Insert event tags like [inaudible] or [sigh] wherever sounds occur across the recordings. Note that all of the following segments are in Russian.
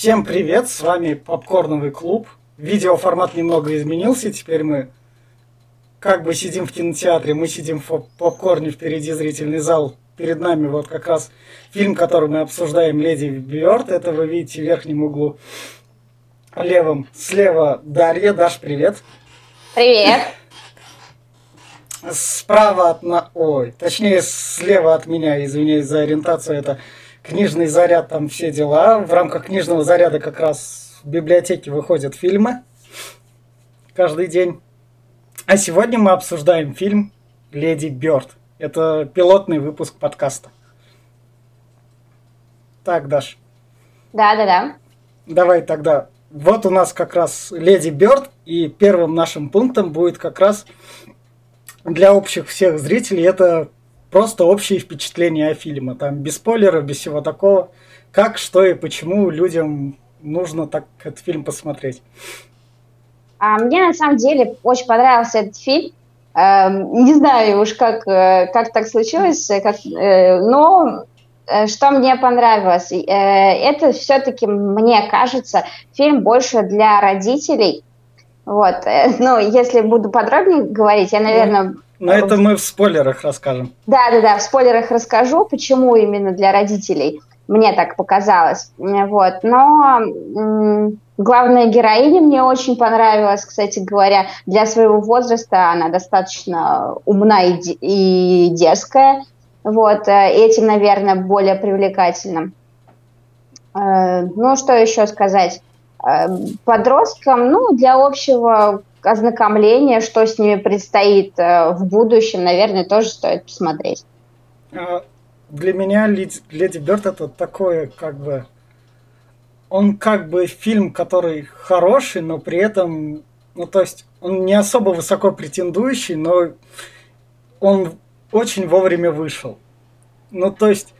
Всем привет, с вами Попкорновый клуб. Видеоформат немного изменился, теперь мы как бы сидим в кинотеатре, мы сидим в попкорне, впереди зрительный зал. Перед нами вот как раз фильм, который мы обсуждаем, «Леди Бьорд». Это вы видите в верхнем углу левом. Слева Дарья. Даш, привет. Привет. Справа от... На... Ой, точнее, слева от меня, извиняюсь за ориентацию, это книжный заряд, там все дела. В рамках книжного заряда как раз в библиотеке выходят фильмы каждый день. А сегодня мы обсуждаем фильм «Леди Бёрд». Это пилотный выпуск подкаста. Так, Даш. Да-да-да. Давай тогда. Вот у нас как раз «Леди Бёрд», и первым нашим пунктом будет как раз для общих всех зрителей это просто общие впечатления о фильме. Там без спойлеров, без всего такого. Как, что и почему людям нужно так этот фильм посмотреть. А мне на самом деле очень понравился этот фильм. Э, не знаю уж, как, э, как так случилось, э, как, э, но что мне понравилось, это все-таки, мне кажется, фильм больше для родителей. Вот, ну, если буду подробнее говорить, я, наверное, но это мы в спойлерах расскажем. Да, да, да, в спойлерах расскажу, почему именно для родителей. Мне так показалось. Вот. Но главная героиня мне очень понравилась, кстати говоря. Для своего возраста она достаточно умна и, и дерзкая. Вот. Э, этим, наверное, более привлекательным. Э, ну, что еще сказать? Э, подросткам, ну, для общего ознакомления, что с ними предстоит э, в будущем, наверное, тоже стоит посмотреть. А, для меня Леди Бёрд это такое, как бы, он как бы фильм, который хороший, но при этом, ну то есть, он не особо высоко претендующий, но он очень вовремя вышел. Ну то есть,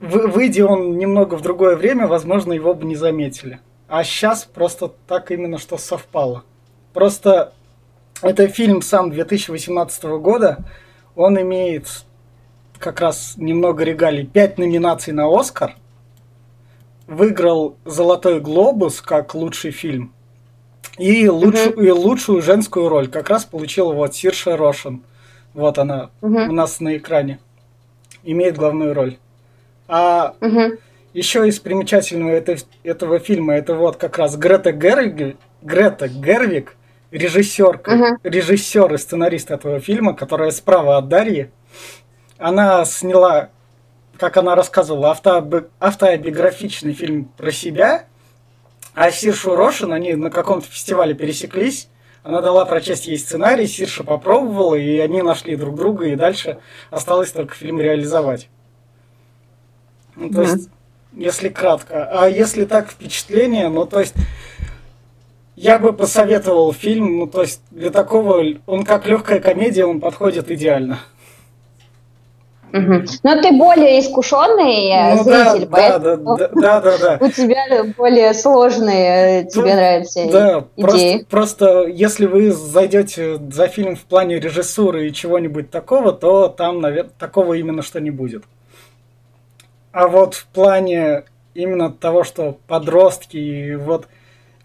выйдя он немного в другое время, возможно, его бы не заметили. А сейчас просто так именно что совпало. Просто это фильм сам 2018 года. Он имеет как раз немного регалий. Пять номинаций на Оскар. Выиграл «Золотой глобус» как лучший фильм. И, лучшую, uh-huh. и лучшую женскую роль как раз получила вот Сирша Рошин. Вот она uh-huh. у нас на экране. Имеет главную роль. А uh-huh. еще из примечательного это, этого фильма это вот как раз Грета Гервиг, Грета Гервик режиссерка, uh-huh. режиссер и сценарист этого фильма, которая справа от Дарьи, она сняла, как она рассказывала, автоби- автобиографичный фильм про себя, а Сиршу Рошин, они на каком-то фестивале пересеклись, она дала прочесть ей сценарий, Сирша попробовала, и они нашли друг друга, и дальше осталось только фильм реализовать. Ну, то uh-huh. есть, если кратко. А если так впечатление, ну, то есть, я бы посоветовал фильм, ну то есть для такого, он как легкая комедия, он подходит идеально. Угу. Но ты более искушенный э, ну, зритель, да, поэтому да, да, да, да, [laughs] у тебя более сложные, тебе ну, нравятся да, идеи. Просто, просто если вы зайдете за фильм в плане режиссуры и чего-нибудь такого, то там, наверное, такого именно что не будет. А вот в плане именно того, что подростки и вот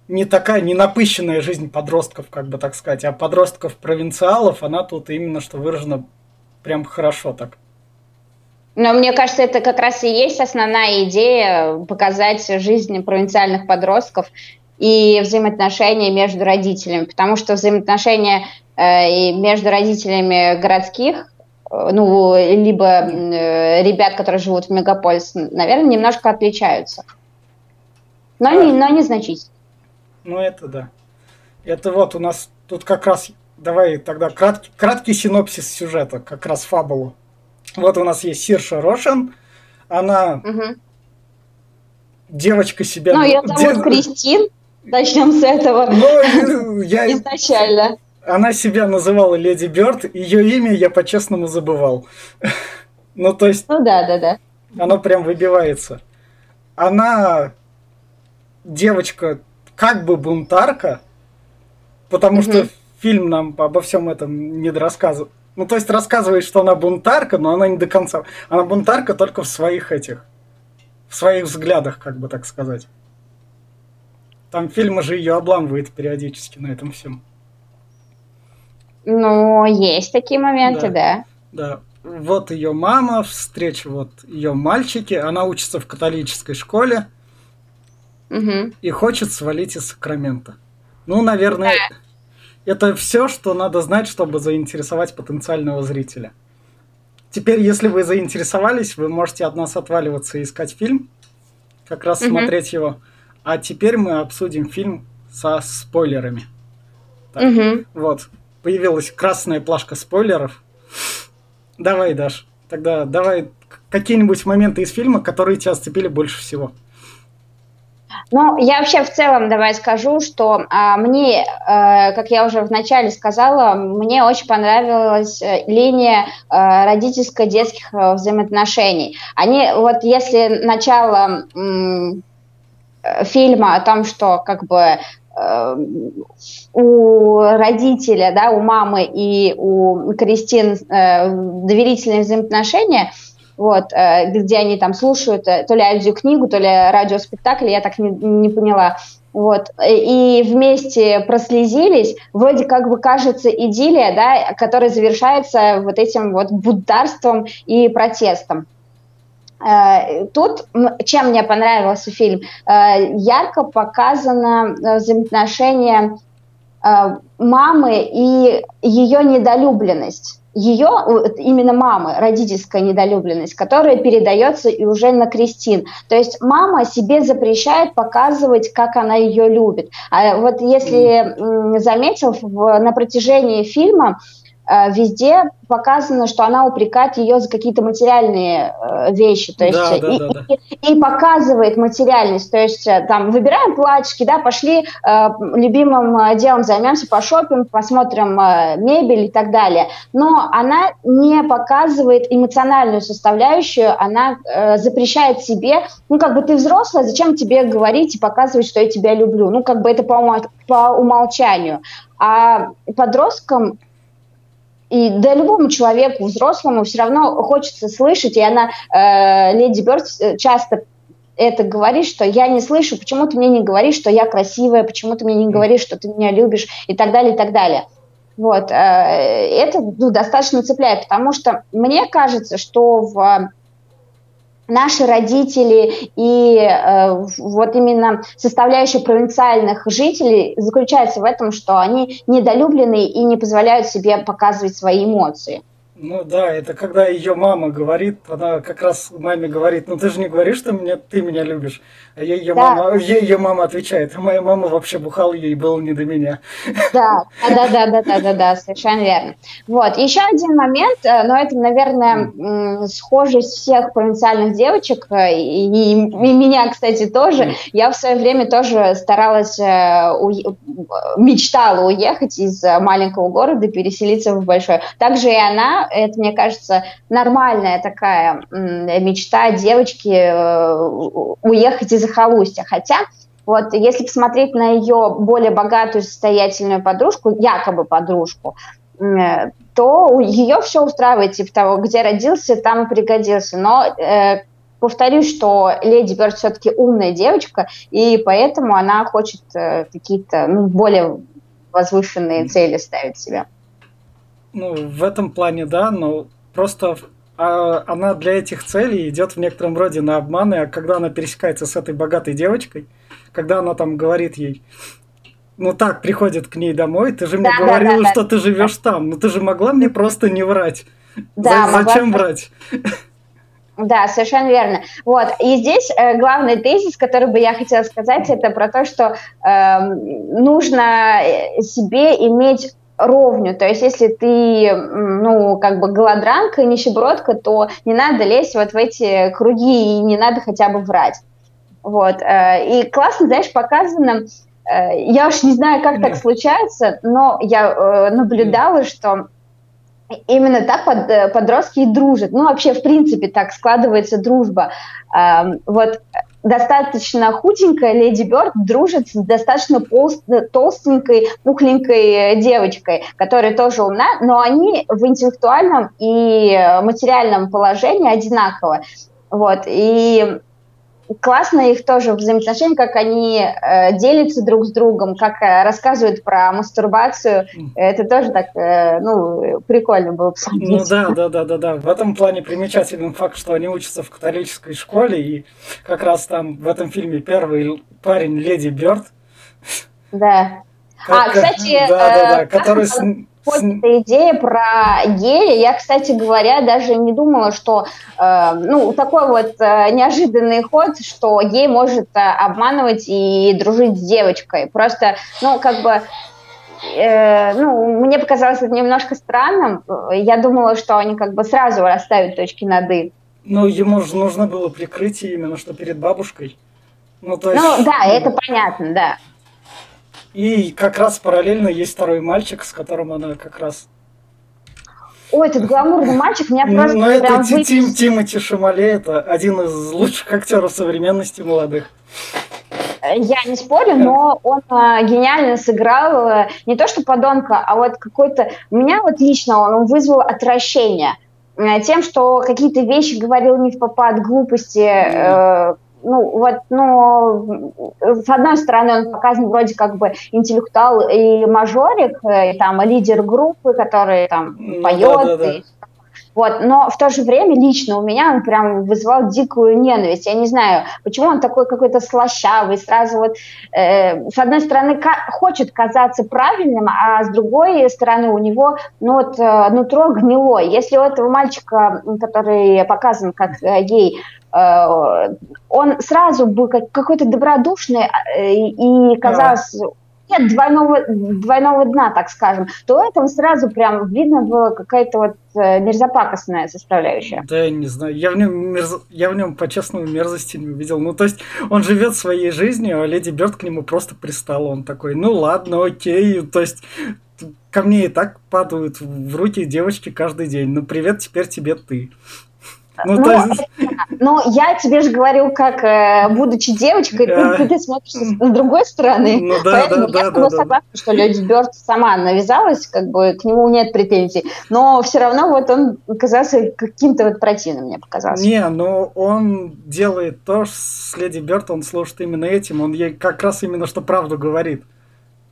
не такая, не напыщенная жизнь подростков, как бы так сказать, а подростков-провинциалов, она тут именно что выражена прям хорошо так. Но мне кажется, это как раз и есть основная идея показать жизнь провинциальных подростков и взаимоотношения между родителями, потому что взаимоотношения э, между родителями городских, э, ну, либо э, ребят, которые живут в мегаполисе, наверное, немножко отличаются. Но, не, но незначительно. Ну, это да. Это вот у нас тут как раз... Давай тогда краткий, краткий синопсис сюжета, как раз фабулу. Вот у нас есть Сирша Рошин. Она угу. девочка себя... Ну, я зовут Дев... [laughs] Кристин. Начнем с этого. Ну, я... [laughs] Изначально. Она себя называла Леди Бёрд. Ее имя я по-честному забывал. [laughs] ну, то есть... Ну, да, да, да. Оно прям выбивается. Она девочка как бы бунтарка, потому mm-hmm. что фильм нам обо всем этом не рассказывает. Ну, то есть рассказывает, что она бунтарка, но она не до конца. Она бунтарка только в своих этих, в своих взглядах, как бы так сказать. Там фильмы же ее обламывает периодически на этом всем. Ну, есть такие моменты, да. Да. да. Вот ее мама, встреча вот ее мальчики, она учится в католической школе угу. и хочет свалить из Сакрамента. Ну, наверное, да. это все, что надо знать, чтобы заинтересовать потенциального зрителя. Теперь, если вы заинтересовались, вы можете от нас отваливаться и искать фильм, как раз угу. смотреть его. А теперь мы обсудим фильм со спойлерами. Так, угу. Вот, появилась красная плашка спойлеров. Давай, Даш, тогда давай какие-нибудь моменты из фильма, которые тебя зацепили больше всего. Ну, я вообще в целом давай скажу, что а, мне, а, как я уже вначале сказала, мне очень понравилась э, линия а, родительско-детских а, взаимоотношений. Они, вот если начало м, фильма о том, что как бы у родителя, да, у мамы и у Кристин э, доверительные взаимоотношения – вот, э, где они там слушают э, то ли аудиокнигу, то ли радиоспектакль, я так не, не поняла. Вот, и вместе прослезились, вроде как бы кажется идиллия, да, которая завершается вот этим вот буддарством и протестом. Э, тут, чем мне понравился фильм, ярко показано взаимоотношение мамы и ее недолюбленность ее, именно мамы, родительская недолюбленность, которая передается и уже на Кристин. То есть мама себе запрещает показывать, как она ее любит. А вот если заметил, на протяжении фильма везде показано, что она упрекает ее за какие-то материальные э, вещи, то есть да, да, и, да, да. И, и показывает материальность, то есть э, там выбираем платьишки, да, пошли э, любимым делом займемся, пошопим, посмотрим э, мебель и так далее, но она не показывает эмоциональную составляющую, она э, запрещает себе, ну как бы ты взрослая, зачем тебе говорить и показывать, что я тебя люблю, ну как бы это по, по умолчанию, а подросткам и да любому человеку, взрослому, все равно хочется слышать, и она, э, Леди Бёрд, э, часто это говорит, что я не слышу, почему ты мне не говоришь, что я красивая, почему ты мне не говоришь, что ты меня любишь, и так далее, и так далее. Вот, э, это ну, достаточно цепляет, потому что мне кажется, что в наши родители и э, вот именно составляющая провинциальных жителей заключается в этом, что они недолюблены и не позволяют себе показывать свои эмоции. Ну да, это когда ее мама говорит, она как раз маме говорит, ну ты же не говоришь, что мне, ты меня любишь. А ее, да. мама, ее мама отвечает, «А моя мама вообще бухала, ей было не до меня. Да, да, да, да, да, да, да, совершенно верно. Вот, еще один момент, э, но это, наверное, схожесть всех провинциальных девочек, э, и, и, меня, кстати, тоже. Я в свое время тоже старалась, э, у, мечтала уехать из маленького города переселиться в большой. Также и она это, мне кажется, нормальная такая мечта девочки э, уехать из захолустья. Хотя вот если посмотреть на ее более богатую состоятельную подружку, якобы подружку, э, то ее все устраивает, типа того, где родился, там и пригодился. Но э, повторюсь, что Леди Бёрд все-таки умная девочка, и поэтому она хочет э, какие-то ну, более возвышенные цели ставить себе. Ну, в этом плане, да, но просто а, она для этих целей идет в некотором роде на обманы, а когда она пересекается с этой богатой девочкой, когда она там говорит ей, ну так, приходит к ней домой, ты же мне да, говорила, да, да, что да. ты живешь там, ну ты же могла мне просто не врать. Да, За, зачем могла... врать? Да, совершенно верно. Вот. И здесь э, главный тезис, который бы я хотела сказать, это про то, что эм, э, нужно себе иметь ровню. То есть, если ты, ну, как бы голодранка, нищебродка, то не надо лезть вот в эти круги и не надо хотя бы врать. Вот. Э, и классно, знаешь, показано, э, я уж не знаю, как так случается, но я э, наблюдала, что именно так под, подростки и дружат. Ну, вообще, в принципе, так складывается дружба. Эм, вот достаточно худенькая Леди Бёрд дружит с достаточно толстенькой, пухленькой девочкой, которая тоже умна, но они в интеллектуальном и материальном положении одинаково. Вот, и классно их тоже взаимоотношения, как они э, делятся друг с другом, как э, рассказывают про мастурбацию. Это тоже так, э, ну, прикольно было посмотреть. Ну да, да, да, да, да. В этом плане примечательный факт, что они учатся в католической школе, и как раз там в этом фильме первый парень Леди Бёрд. Да. Как, а, кстати, да, да, да, э, который эта идея про гея. Я, кстати говоря, даже не думала, что э, ну такой вот э, неожиданный ход, что гей может э, обманывать и дружить с девочкой. Просто, ну как бы э, ну, мне показалось это немножко странным. Я думала, что они как бы сразу расставят точки над «и». Ну, ему же нужно было прикрытие именно что перед бабушкой. Ну, то есть... ну да, это понятно, да. И как раз параллельно есть второй мальчик, с которым она как раз... Ой, этот гламурный мальчик меня ну, просто... Ну, это Тим, Тим, Тимати Шамале, это один из лучших актеров современности молодых. Я не спорю, но он а, гениально сыграл а, не то что подонка, а вот какой-то... Меня вот лично он, вызвал отвращение э, тем, что какие-то вещи говорил не в попад, глупости, э, ну, вот, ну, с одной стороны, он показан вроде как бы интеллектуал и мажорик, э, и там лидер группы, который там ну, поет, да, да, да. И, вот, но в то же время лично у меня он прям вызывал дикую ненависть. Я не знаю, почему он такой какой-то слащавый, сразу вот, э, с одной стороны, хочет казаться правильным, а с другой стороны у него, ну вот, э, нутро гнилое. Если у этого мальчика, который показан как э, гей, Э, он сразу был как, какой-то добродушный э, и казалось нет двойного, двойного дна, так скажем, то это сразу прям видно было какая-то вот э, мерзопакостная составляющая. Да, я не знаю, я в нем, мерз... я в нем по-честному мерзости не увидел. Ну, то есть, он живет своей жизнью, а Леди Бёрд к нему просто пристала. Он такой, ну ладно, окей, то есть, ко мне и так падают в руки девочки каждый день. Ну, привет, теперь тебе ты. Ну, ну, есть... ну, я тебе же говорю, как э, будучи девочкой, да. ты, ты смотришь с другой стороны. Ну, да, Поэтому да, я да, да, согласна, да. что Леди Бёрд сама навязалась, как бы к нему нет претензий. Но все равно вот он казался каким-то вот противным, мне показалось. Не, но он делает то, с Леди Бёрд он служит именно этим. Он ей как раз именно что правду говорит.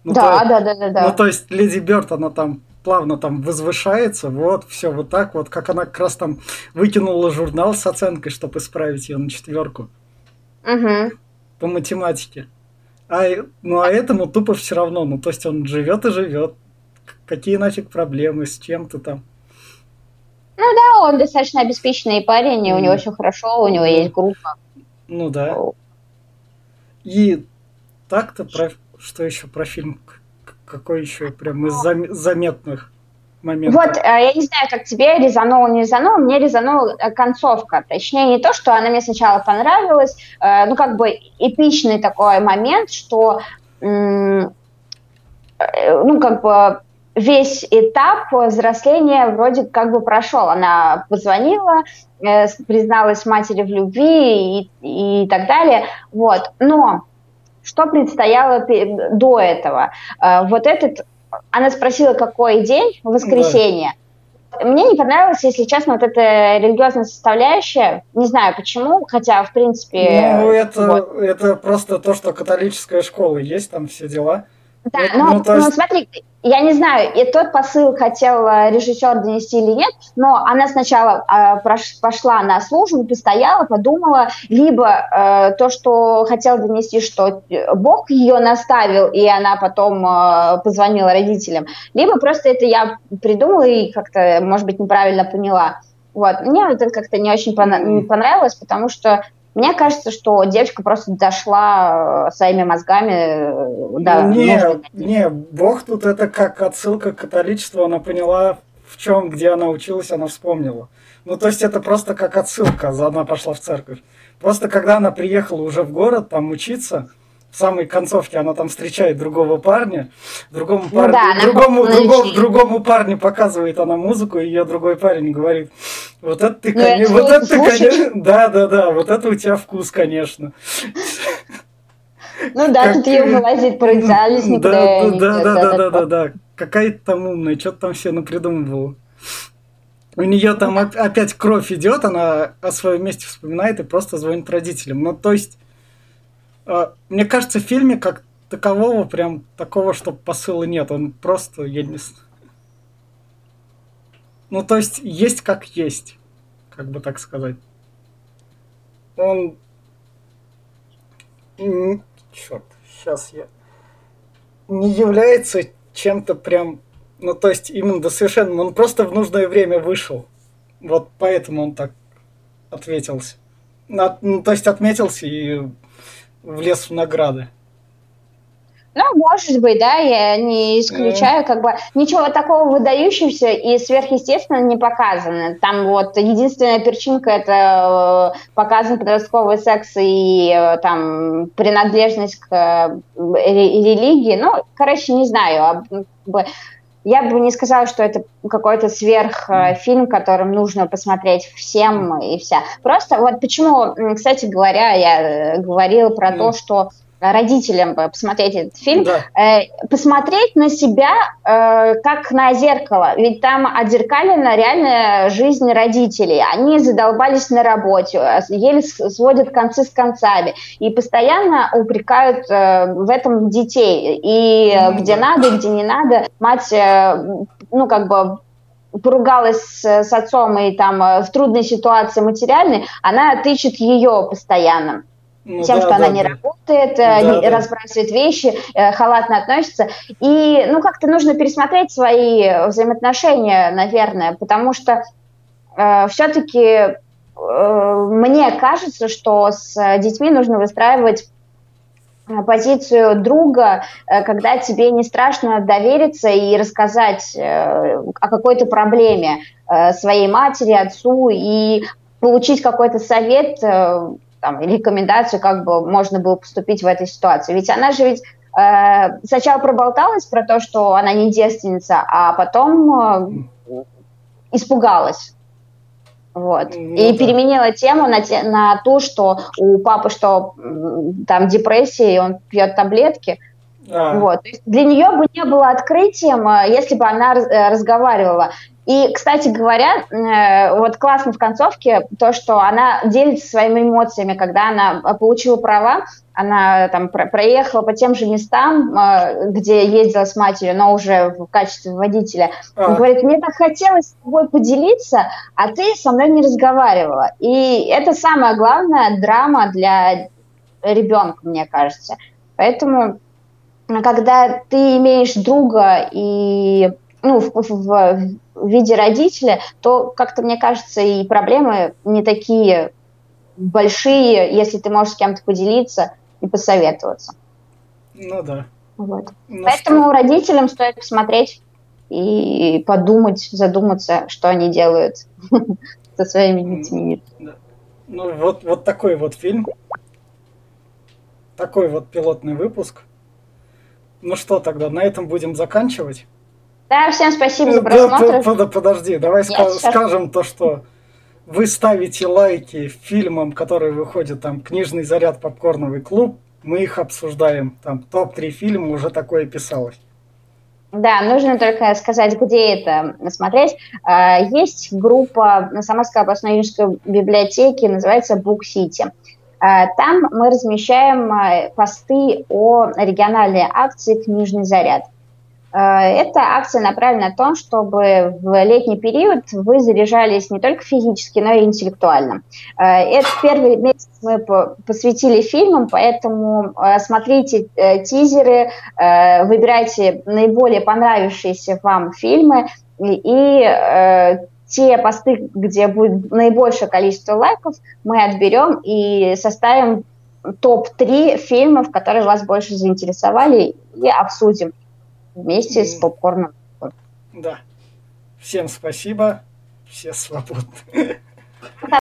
Ну, да, то, да, да, да, да. Ну, то есть Леди Бёрд, она там плавно там возвышается, вот, все вот так вот, как она как раз там выкинула журнал с оценкой, чтобы исправить ее на четверку. Угу. По математике. А, ну, а этому тупо все равно, ну, то есть он живет и живет. Какие нафиг проблемы, с чем ты там? Ну да, он достаточно обеспеченный парень, и у него все хорошо, у него есть группа. Ну да. И так-то про что еще про фильм какой еще прям из зам- заметных моментов? Вот, э, я не знаю, как тебе резануло, не резануло, мне резанула э, концовка. Точнее, не то, что она мне сначала понравилась, э, ну, как бы эпичный такой момент, что, ну, как бы весь этап взросления вроде как бы прошел. Она позвонила, призналась матери в любви и, и так далее. Вот. Но что предстояло до этого? Э, вот этот, она спросила, какой день, воскресенье. Да. Мне не понравилось, если честно, вот эта религиозная составляющая. Не знаю почему, хотя, в принципе... Ну, это, вот. это просто то, что католическая школа есть, там все дела. Да, ну, но, ну, есть... ну смотри, я не знаю, и тот посыл хотел э, режиссер донести или нет, но она сначала э, пошла на службу, постояла, подумала, либо э, то, что хотел донести, что Бог ее наставил, и она потом э, позвонила родителям, либо просто это я придумала и как-то, может быть, неправильно поняла. Вот. Мне это как-то не очень понравилось, потому что мне кажется, что девочка просто дошла э, своими мозгами э, до Не, не, Бог тут это как отсылка к католичеству, она поняла, в чем, где она училась, она вспомнила. Ну, то есть это просто как отсылка, она пошла в церковь. Просто когда она приехала уже в город там учиться, в самой концовке она там встречает другого парня, другому, ну, парню, да, другому, другому, другому парню показывает она музыку, и ее другой парень говорит, вот это ты, ну, конечно, вот это ты, конечно, да, да, да, вот это у тебя вкус, конечно. Ну да, тут ее вылазит про идеальность да, да, да, да, да, да, какая-то там умная, что-то там все напридумывала. У нее там опять кровь идет, она о своем месте вспоминает и просто звонит родителям. Ну, то есть, э, мне кажется, в фильме как такового прям такого, что посыла нет. Он просто, я не. Ну, то есть, есть как есть, как бы так сказать. Он... Черт, сейчас я... Не является чем-то прям ну, то есть, именно до совершенно... Он просто в нужное время вышел. Вот поэтому он так ответился. Ну, то есть, отметился и влез в награды. Ну, может быть, да, я не исключаю, как бы ничего такого выдающегося и сверхъестественного не показано. Там вот единственная перчинка это э, показан подростковый секс и э, там принадлежность к э, религии. Ну, короче, не знаю. А, как бы, я бы не сказала, что это какой-то сверхфильм, которым нужно посмотреть всем и вся. Просто вот почему, кстати говоря, я говорила про mm. то, что родителям посмотреть этот фильм, да. э, посмотреть на себя э, как на зеркало. Ведь там отзеркалена реальная жизнь родителей. Они задолбались на работе, еле сводят концы с концами и постоянно упрекают э, в этом детей. И mm, где надо, где не надо, мать, ну, как бы поругалась с, с отцом и там в трудной ситуации материальной, она тычет ее постоянно ну, тем, да, что да, она да. не работает, да, не, да. разбрасывает вещи, э, халатно относится. И, ну, как-то нужно пересмотреть свои взаимоотношения, наверное, потому что э, все-таки э, мне кажется, что с детьми нужно выстраивать э, позицию друга, э, когда тебе не страшно довериться и рассказать о какой-то проблеме своей матери, отцу и получить какой-то совет там, рекомендацию, как бы можно было поступить в этой ситуации. Ведь она же ведь э, сначала проболталась про то, что она не девственница, а потом э, испугалась. Вот. Ну, и да. переменила тему на, те, на то, что у папы что там депрессия, и он пьет таблетки. А. Вот. Для нее бы не было открытием, э, если бы она э, разговаривала. И, кстати говоря, э, вот классно в концовке то, что она делится своими эмоциями, когда она э, получила права, она там проехала по тем же местам, э, где ездила с матерью, но уже в качестве водителя. А. Говорит, мне так хотелось с тобой поделиться, а ты со мной не разговаривала. И это самая главная драма для ребенка, мне кажется. Поэтому, когда ты имеешь друга и ну, в, в, в виде родителя, то как-то, мне кажется, и проблемы не такие большие, если ты можешь с кем-то поделиться и посоветоваться. Ну да. Вот. Ну, Поэтому что? родителям стоит посмотреть и подумать, задуматься, что они делают [laughs] со своими детьми. Ну вот, вот такой вот фильм. Такой вот пилотный выпуск. Ну что тогда, на этом будем заканчивать. Да, всем спасибо за просмотр. Да, подожди, давай ска- скажем то, что вы ставите лайки фильмам, которые выходят там «Книжный заряд», «Попкорновый клуб», мы их обсуждаем. Там топ-3 фильма уже такое писалось. Да, нужно только сказать, где это смотреть. А, есть группа на Самарской областной юношеской библиотеке, называется Book City. А, там мы размещаем а, посты о региональной акции «Книжный заряд». Э, эта акция направлена на то, чтобы в летний период вы заряжались не только физически, но и интеллектуально. Э, этот первый месяц мы посвятили фильмам, поэтому э, смотрите тизеры, выбирайте наиболее понравившиеся вам фильмы и те посты, где будет наибольшее количество лайков, мы отберем и составим топ-3 фильмов, которые вас больше заинтересовали, и обсудим вместе с попкорном. Да. Всем спасибо. Все свободны.